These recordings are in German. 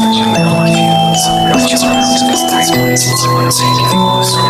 Their life Just which is around, because just what it's, it's, it's, it's, it's,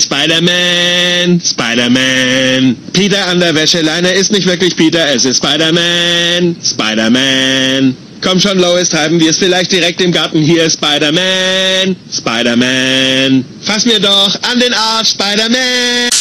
Spider-Man, Spider-Man. Peter an der Wäscheleine ist nicht wirklich Peter, es ist Spider-Man, Spider-Man. Komm schon, Lois, treiben wir es vielleicht direkt im Garten hier, Spider-Man, Spider-Man. Fass mir doch an den Arsch, Spider-Man.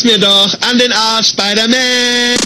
Fass mir doch an den Arsch, Spider-Man.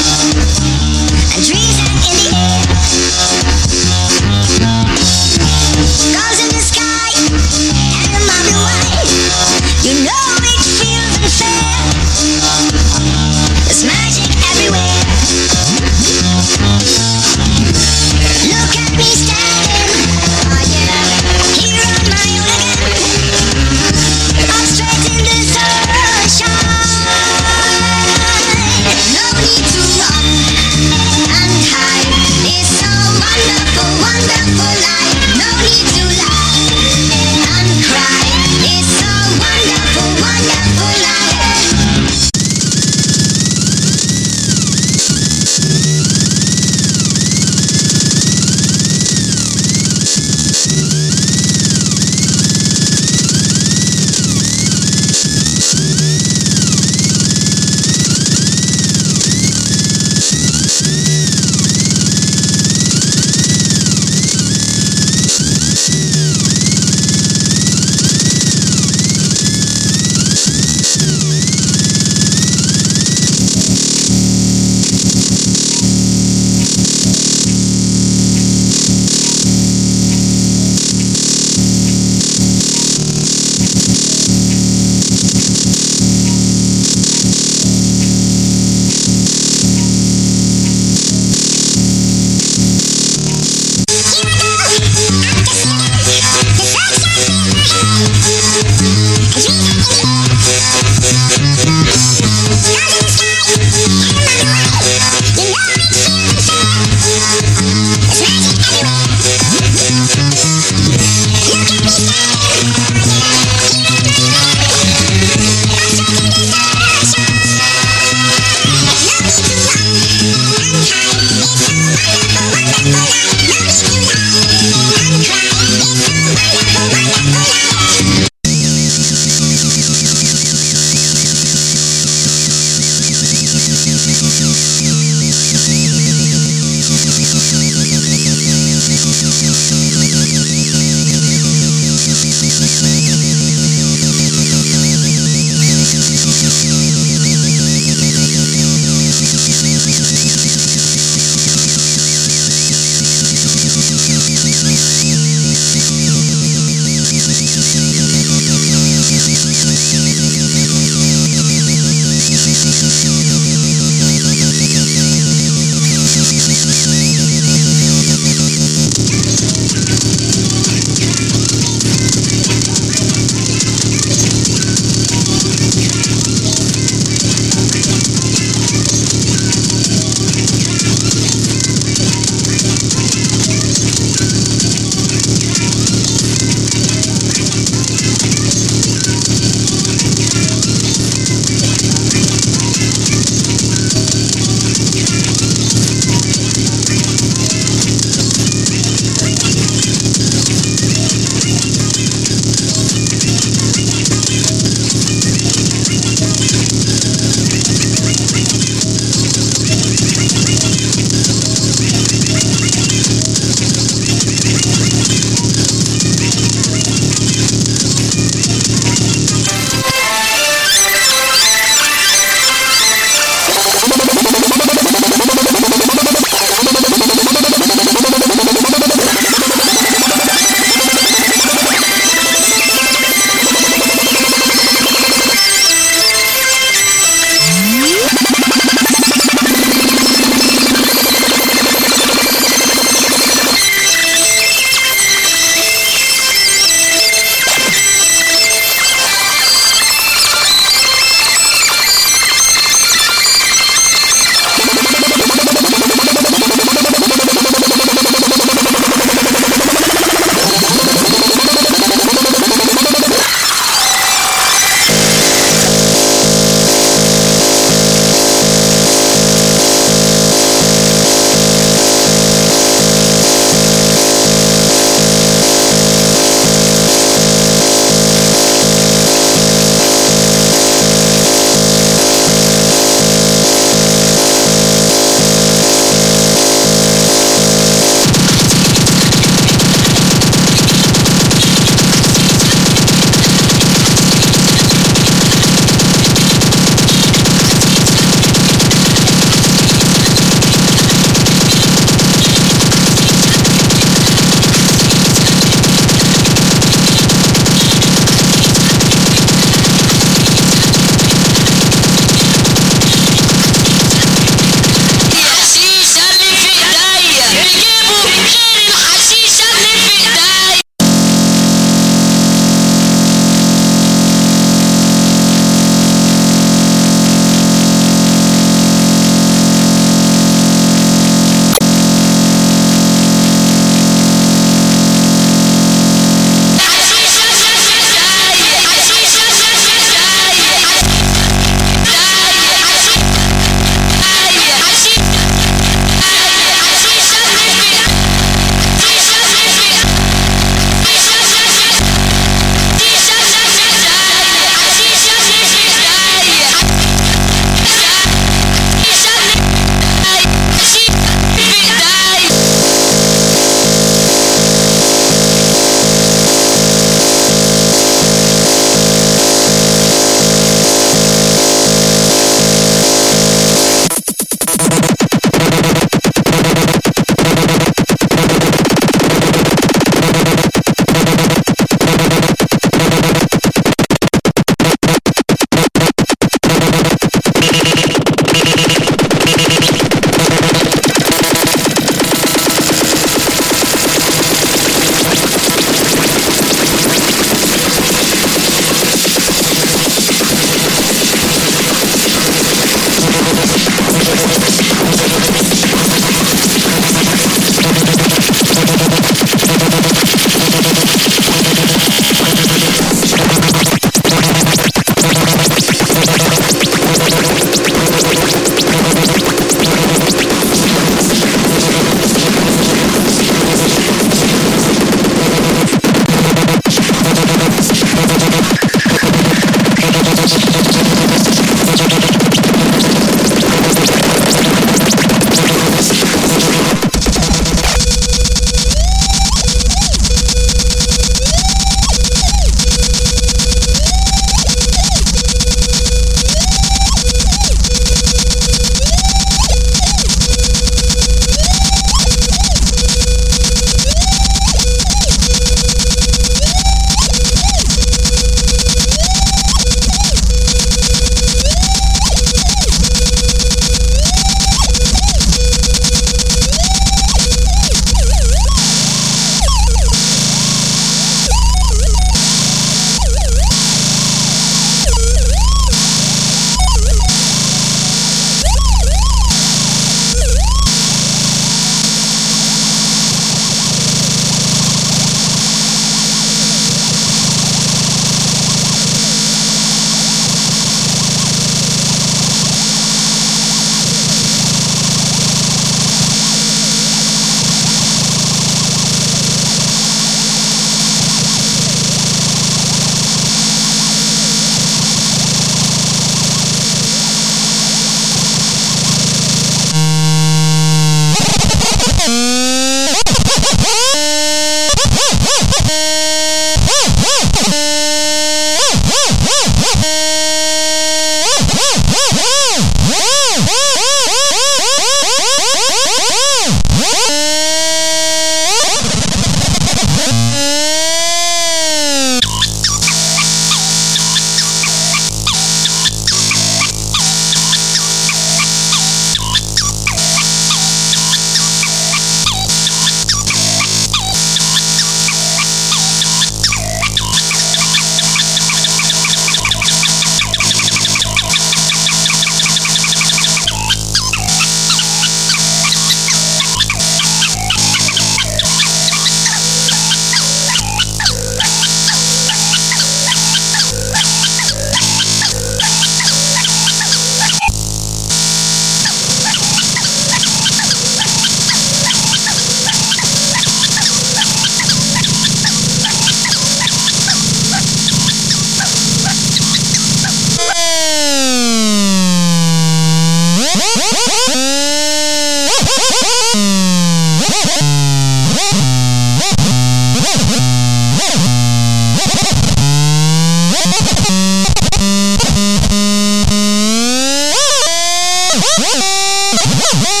Woo-hoo!